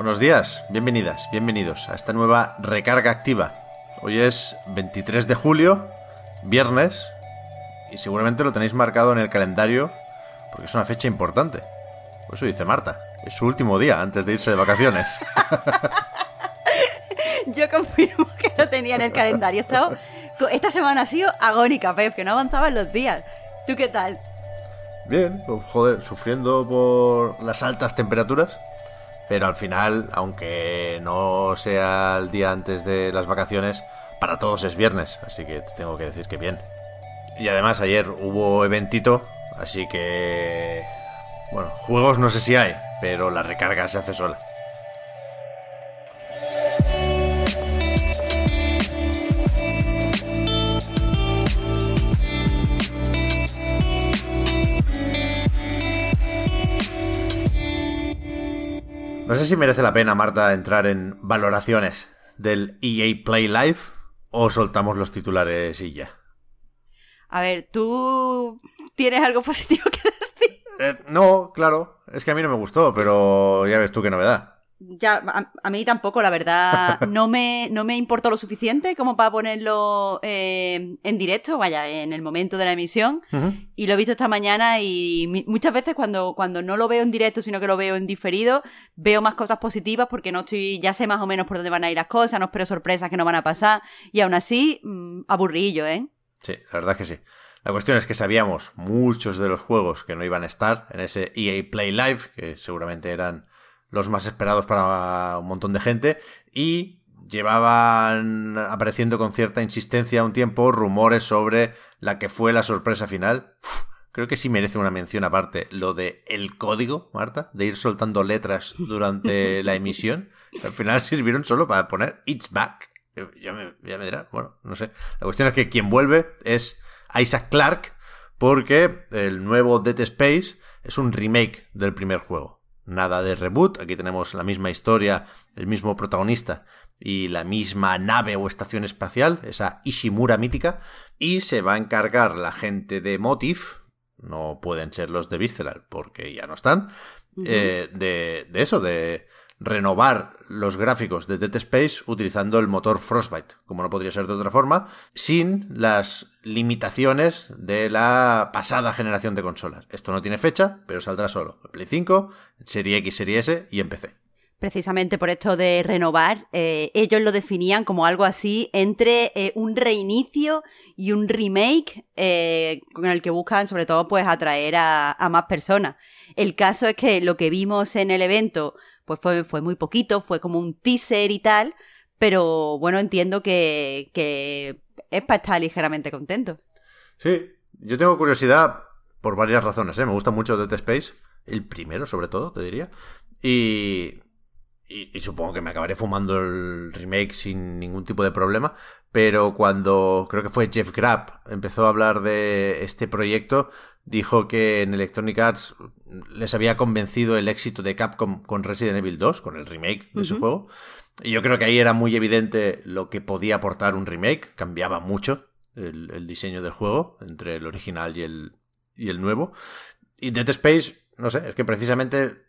Buenos días, bienvenidas, bienvenidos a esta nueva recarga activa. Hoy es 23 de julio, viernes, y seguramente lo tenéis marcado en el calendario porque es una fecha importante. Por eso dice Marta, es su último día antes de irse de vacaciones. Yo confirmo que lo tenía en el calendario. Estaba- esta semana ha sido agónica, Pep, que no avanzaban los días. ¿Tú qué tal? Bien, pues, joder, sufriendo por las altas temperaturas. Pero al final, aunque no sea el día antes de las vacaciones, para todos es viernes. Así que te tengo que decir que bien. Y además ayer hubo eventito, así que... Bueno, juegos no sé si hay, pero la recarga se hace sola. No sé si merece la pena, Marta, entrar en valoraciones del EA Play Live o soltamos los titulares y ya. A ver, ¿tú tienes algo positivo que decir? Eh, no, claro, es que a mí no me gustó, pero ya ves tú qué novedad. Ya, a, a mí tampoco, la verdad, no me, no me importó lo suficiente como para ponerlo eh, en directo, vaya, en el momento de la emisión. Y lo he visto esta mañana y mi- muchas veces cuando, cuando no lo veo en directo, sino que lo veo en diferido, veo más cosas positivas porque no estoy, ya sé más o menos por dónde van a ir las cosas, no espero sorpresas que no van a pasar. Y aún así, mm, aburrillo, ¿eh? Sí, la verdad es que sí. La cuestión es que sabíamos muchos de los juegos que no iban a estar en ese EA Play Live, que seguramente eran los más esperados para un montón de gente, y llevaban apareciendo con cierta insistencia un tiempo rumores sobre la que fue la sorpresa final. Uf, creo que sí merece una mención aparte lo de el código, Marta, de ir soltando letras durante la emisión. Al final sirvieron solo para poner It's Back. Ya me, ya me bueno, no sé. La cuestión es que quien vuelve es Isaac Clarke, porque el nuevo Dead Space es un remake del primer juego. Nada de reboot, aquí tenemos la misma historia, el mismo protagonista y la misma nave o estación espacial, esa Ishimura mítica, y se va a encargar la gente de Motive, no pueden ser los de Visceral porque ya no están, eh, de, de eso, de renovar los gráficos de Dead Space utilizando el motor Frostbite, como no podría ser de otra forma, sin las limitaciones de la pasada generación de consolas. Esto no tiene fecha, pero saldrá solo en Play 5, Serie X, Serie S y en PC. precisamente por esto de renovar, eh, ellos lo definían como algo así entre eh, un reinicio y un remake eh, con el que buscan sobre todo pues atraer a, a más personas. El caso es que lo que vimos en el evento pues fue, fue muy poquito, fue como un teaser y tal, pero bueno, entiendo que, que es para estar ligeramente contento. Sí, yo tengo curiosidad por varias razones, ¿eh? Me gusta mucho Dead Space, el primero sobre todo, te diría. Y, y, y supongo que me acabaré fumando el remake sin ningún tipo de problema. Pero cuando creo que fue Jeff Grapp empezó a hablar de este proyecto, dijo que en Electronic Arts les había convencido el éxito de Capcom con Resident Evil 2, con el remake de ese Ujú. juego. Y yo creo que ahí era muy evidente lo que podía aportar un remake, cambiaba mucho el, el diseño del juego entre el original y el, y el nuevo. Y Dead Space, no sé, es que precisamente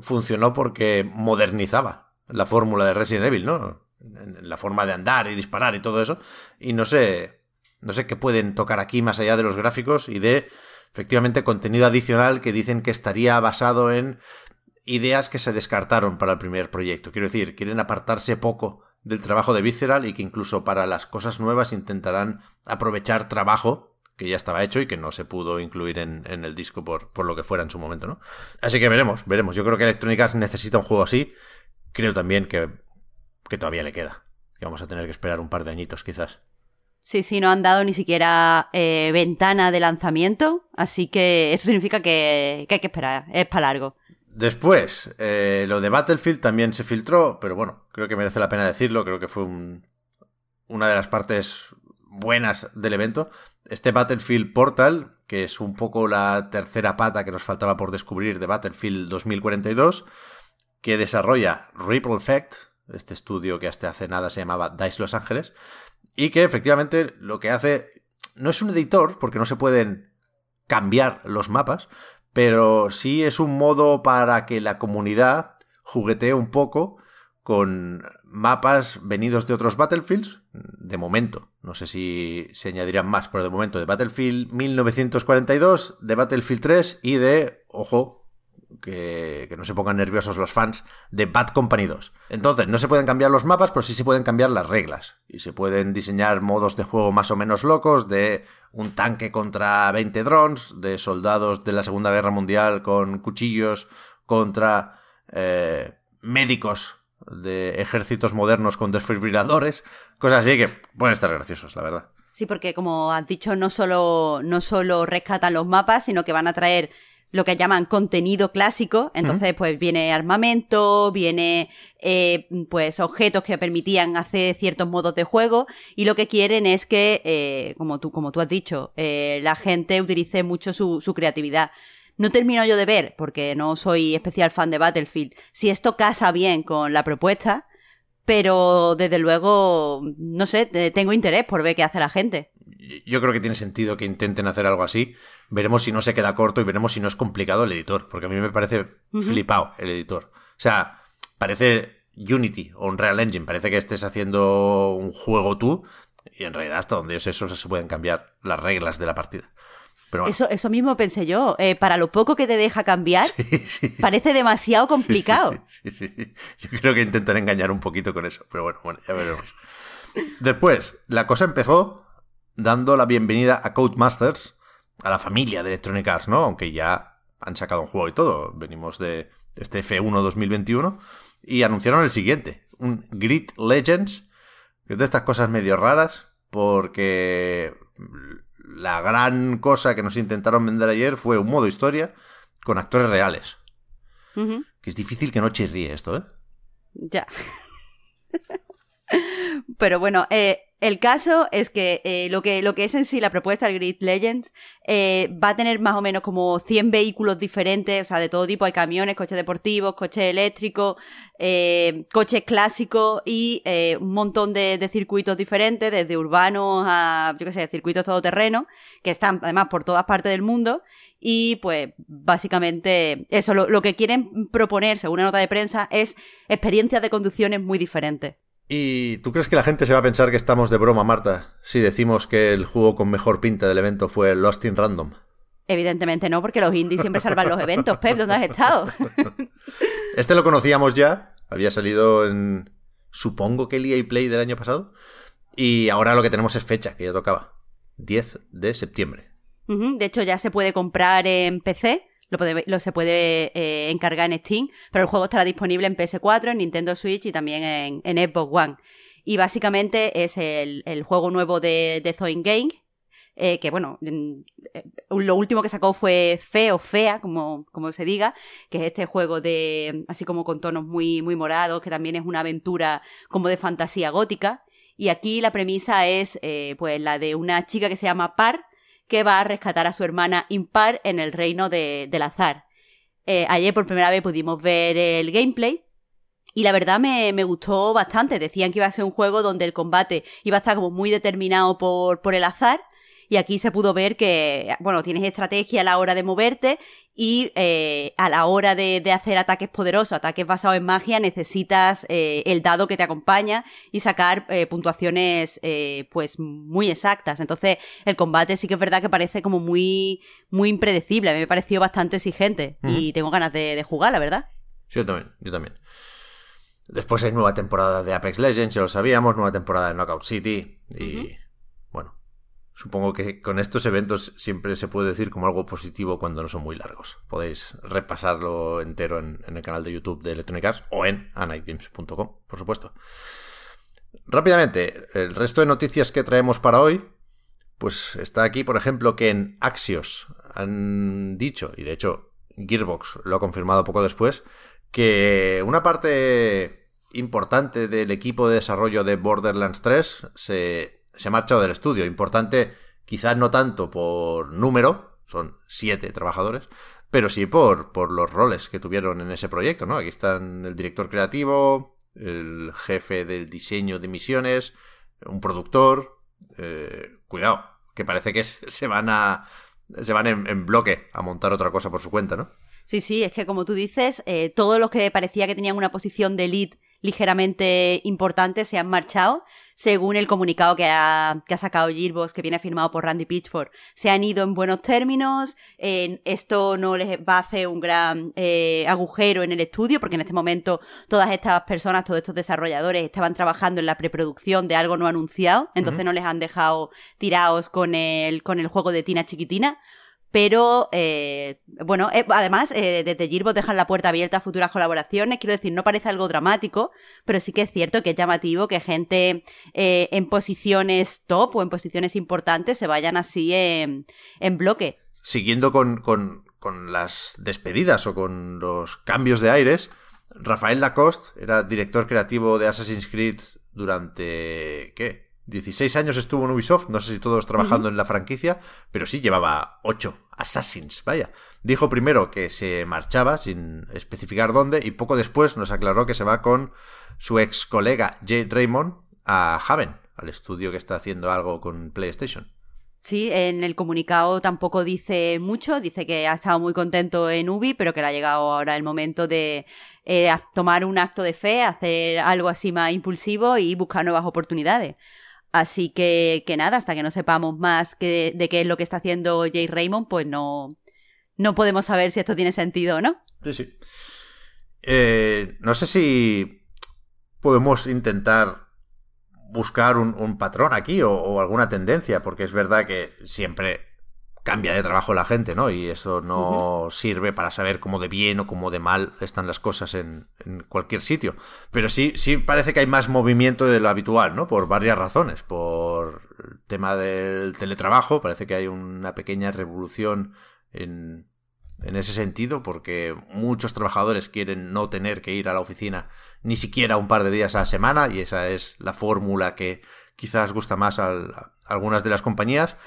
funcionó porque modernizaba la fórmula de Resident Evil, ¿no? La forma de andar y disparar y todo eso. Y no sé, no sé qué pueden tocar aquí más allá de los gráficos y de efectivamente contenido adicional que dicen que estaría basado en ideas que se descartaron para el primer proyecto. Quiero decir, quieren apartarse poco del trabajo de Visceral y que incluso para las cosas nuevas intentarán aprovechar trabajo que ya estaba hecho y que no se pudo incluir en, en el disco por, por lo que fuera en su momento, ¿no? Así que veremos, veremos. Yo creo que Electronic Arts necesita un juego así. Creo también que, que todavía le queda. Que vamos a tener que esperar un par de añitos quizás. Sí, sí, no han dado ni siquiera eh, ventana de lanzamiento, así que eso significa que, que hay que esperar, es para largo. Después, eh, lo de Battlefield también se filtró, pero bueno, creo que merece la pena decirlo, creo que fue un, una de las partes buenas del evento. Este Battlefield Portal, que es un poco la tercera pata que nos faltaba por descubrir de Battlefield 2042, que desarrolla Ripple Effect, este estudio que hasta hace nada se llamaba DICE Los Ángeles, y que efectivamente lo que hace no es un editor, porque no se pueden cambiar los mapas, pero sí es un modo para que la comunidad juguetee un poco con mapas venidos de otros Battlefields, de momento. No sé si se añadirán más, pero de momento de Battlefield 1942, de Battlefield 3 y de, ojo, que, que, no se pongan nerviosos los fans, de Bad Company 2. Entonces, no se pueden cambiar los mapas, pero sí se pueden cambiar las reglas. Y se pueden diseñar modos de juego más o menos locos, de un tanque contra 20 drones, de soldados de la Segunda Guerra Mundial con cuchillos contra eh, médicos de ejércitos modernos con desfibriladores, cosas así que pueden estar graciosos, la verdad. Sí, porque como has dicho, no solo, no solo rescatan los mapas, sino que van a traer lo que llaman contenido clásico. Entonces, pues viene armamento, viene eh, pues objetos que permitían hacer ciertos modos de juego. Y lo que quieren es que, eh, como, tú, como tú has dicho, eh, la gente utilice mucho su, su creatividad. No termino yo de ver, porque no soy especial fan de Battlefield, si esto casa bien con la propuesta, pero desde luego, no sé, tengo interés por ver qué hace la gente. Yo creo que tiene sentido que intenten hacer algo así. Veremos si no se queda corto y veremos si no es complicado el editor, porque a mí me parece flipado el editor. O sea, parece Unity o un Real Engine, parece que estés haciendo un juego tú y en realidad hasta donde yo sé eso se pueden cambiar las reglas de la partida eso, eso mismo pensé yo. Eh, para lo poco que te deja cambiar, parece demasiado complicado. Sí, Yo creo que intentaré engañar un poquito con eso. Pero bueno, bueno, ya veremos. Después, la cosa empezó dando la bienvenida a Codemasters, a la familia de Electronic Arts, ¿no? Aunque ya han sacado un juego y todo. Venimos de este F1 2021. Y anunciaron el siguiente, un Grid Legends, que es de estas cosas medio raras, porque la gran cosa que nos intentaron vender ayer fue un modo historia con actores reales. Que es difícil que no chirríe esto, ¿eh? Ya. Pero bueno, eh, el caso es que, eh, lo que lo que es en sí la propuesta del Grid Legends eh, va a tener más o menos como 100 vehículos diferentes, o sea, de todo tipo. Hay camiones, coches deportivos, coches eléctricos, eh, coches clásicos y un montón de, circuitos diferentes, desde urbanos a, yo qué sé, circuitos todoterreno, que están además por todas partes del mundo. Y pues básicamente eso, lo, lo que quieren proponer, según una nota de prensa, es experiencias de conducciones muy diferentes. ¿Y tú crees que la gente se va a pensar que estamos de broma, Marta, si decimos que el juego con mejor pinta del evento fue Lost in Random? Evidentemente no, porque los indies siempre salvan los eventos. Pep, ¿dónde has estado? este lo conocíamos ya, había salido en, supongo que el EA Play del año pasado, y ahora lo que tenemos es fecha, que ya tocaba, 10 de septiembre. De hecho, ya se puede comprar en PC lo, se puede eh, encargar en Steam, pero el juego estará disponible en PS4, en Nintendo Switch y también en, en Xbox One. Y básicamente es el, juego nuevo de, de Zoin Game, eh, que bueno, eh, lo último que sacó fue Feo, Fea, como, como se diga, que es este juego de, así como con tonos muy, muy morados, que también es una aventura como de fantasía gótica. Y aquí la premisa es, pues, la de una chica que se llama Par, que va a rescatar a su hermana impar en el reino de, del azar. Eh, ayer por primera vez pudimos ver el gameplay y la verdad me, me, gustó bastante. Decían que iba a ser un juego donde el combate iba a estar como muy determinado por, por el azar y aquí se pudo ver que, bueno, tienes estrategia a la hora de moverte y eh, a la hora de, hacer ataques poderosos, ataques basados en magia, necesitas eh, el dado que te acompaña y sacar eh, puntuaciones pues muy exactas. Entonces el combate sí que es verdad que parece como muy, muy impredecible. A mí me pareció bastante exigente y tengo ganas de, jugar, la verdad. Yo también, yo también. Después hay nueva temporada de Apex Legends, ya lo sabíamos, nueva temporada de Knockout City y... Supongo que con estos eventos siempre se puede decir como algo positivo cuando no son muy largos. Podéis repasarlo entero en, el canal de YouTube de Electronic Arts o en anightgames.com, por supuesto. Rápidamente, el resto de noticias que traemos para hoy, pues está aquí, por ejemplo, que en Axios han dicho, y de hecho Gearbox lo ha confirmado poco después, que una parte importante del equipo de desarrollo de Borderlands 3 se, se ha marchado del estudio. Importante quizás no tanto por número, son siete trabajadores, pero sí por, por los roles que tuvieron en ese proyecto, ¿no? Aquí están el director creativo, el jefe del diseño de misiones, un productor. Eh, cuidado, que parece que se van a. se van en, bloque a montar otra cosa por su cuenta, ¿no? Sí, sí, es que como tú dices, eh, todos los que parecía que tenían una posición de lead ligeramente importantes se han marchado, según el comunicado que ha, que ha sacado Gearbox, que viene firmado por Randy Pitchford. Se han ido en buenos términos, esto no les va a hacer un gran eh, agujero en el estudio, porque en este momento todas estas personas, todos estos desarrolladores estaban trabajando en la preproducción de algo no anunciado, entonces no les han dejado tirados con el, con el juego de Tina Chiquitina. Pero, eh, bueno, eh, además, eh, desde Gearbox dejan la puerta abierta a futuras colaboraciones. Quiero decir, no parece algo dramático, pero sí que es cierto que es llamativo que gente en posiciones top o en posiciones importantes se vayan así en, bloque. Siguiendo con, con, con las despedidas o con los cambios de aires, Rafael Lacoste era director creativo de Assassin's Creed durante. ¿Qué? 16 años estuvo en Ubisoft, no sé si todos trabajando en la franquicia, pero sí llevaba 8 Assassins, vaya. Dijo primero que se marchaba sin especificar dónde y poco después nos aclaró que se va con su ex colega Jay Raymond a Haven, al estudio que está haciendo algo con PlayStation. Sí, en el comunicado tampoco dice mucho, dice que ha estado muy contento en Ubi, pero que le ha llegado ahora el momento de eh, tomar un acto de fe, hacer algo así más impulsivo y buscar nuevas oportunidades. Así que, que nada, hasta que no sepamos más de qué es lo que está haciendo Jay Raymond, pues no, no podemos saber si esto tiene sentido o no. Sí, sí. Eh, no sé si podemos intentar buscar un, patrón aquí o, alguna tendencia, porque es verdad que siempre cambia de trabajo la gente, ¿no? Y eso no sirve para saber cómo de bien o cómo de mal están las cosas en, cualquier sitio. Pero sí, sí parece que hay más movimiento de lo habitual, ¿no? Por varias razones. Por el tema del teletrabajo, parece que hay una pequeña revolución en, en ese sentido, porque muchos trabajadores quieren no tener que ir a la oficina ni siquiera un par de días a la semana, y esa es la fórmula que quizás gusta más a algunas de las compañías.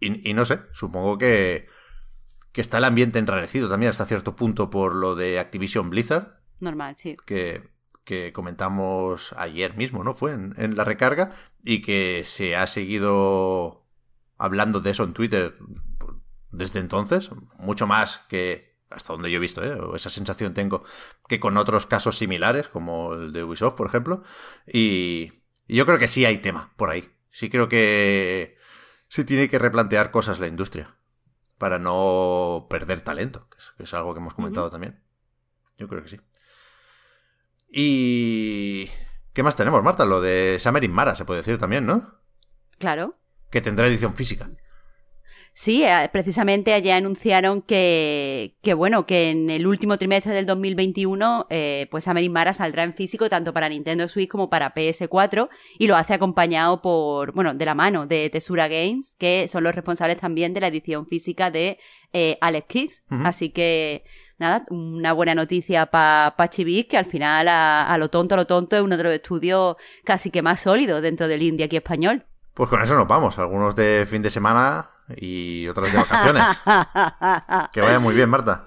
Y, no sé, supongo que, que está el ambiente enrarecido también hasta cierto punto por lo de Activision Blizzard. Normal, sí. Que, que comentamos ayer mismo, ¿no? Fue en, la recarga y que se ha seguido hablando de eso en Twitter desde entonces, mucho más que hasta donde yo he visto, ¿eh? o esa sensación tengo, que con otros casos similares, como el de Ubisoft, por ejemplo. Y, y yo creo que sí hay tema por ahí. Sí creo que se tiene que replantear cosas la industria para no perder talento, que es, algo que hemos comentado también. Yo creo que sí. Y... ¿Qué más tenemos, Marta? Lo de Summer in Mara, se puede decir también, ¿no? Claro. Que tendrá edición física. Sí, eh, precisamente allá anunciaron que, que, bueno, que en el último trimestre del 2021, eh, pues Mara saldrá en físico tanto para Nintendo Switch como para PS4 y lo hace acompañado por, bueno, de la mano de Tesura Games, que son los responsables también de la edición física de eh, Alex Kicks. Así que, nada, una buena noticia para pa Chibic, que al final, a, a, lo tonto, a lo tonto, es uno de los estudios casi que más sólidos dentro del indie aquí español. Pues con eso nos vamos. Algunos de fin de semana y otras de vacaciones. que vaya muy bien, Marta.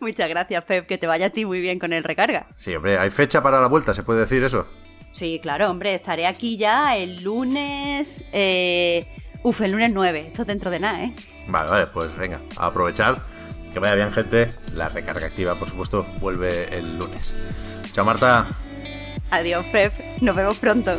Muchas gracias, Pep. Que te vaya a ti muy bien con el recarga. Sí, hombre, ¿hay fecha para la vuelta? ¿Se puede decir eso? Sí, claro, hombre. Estaré aquí ya el lunes. Eh... Uf, el lunes 9. Esto dentro de nada, ¿eh? Vale, vale, pues venga, a aprovechar. Que vaya bien, gente. La recarga activa, por supuesto, vuelve el lunes. Chao, Marta. Adiós, Pep. Nos vemos pronto.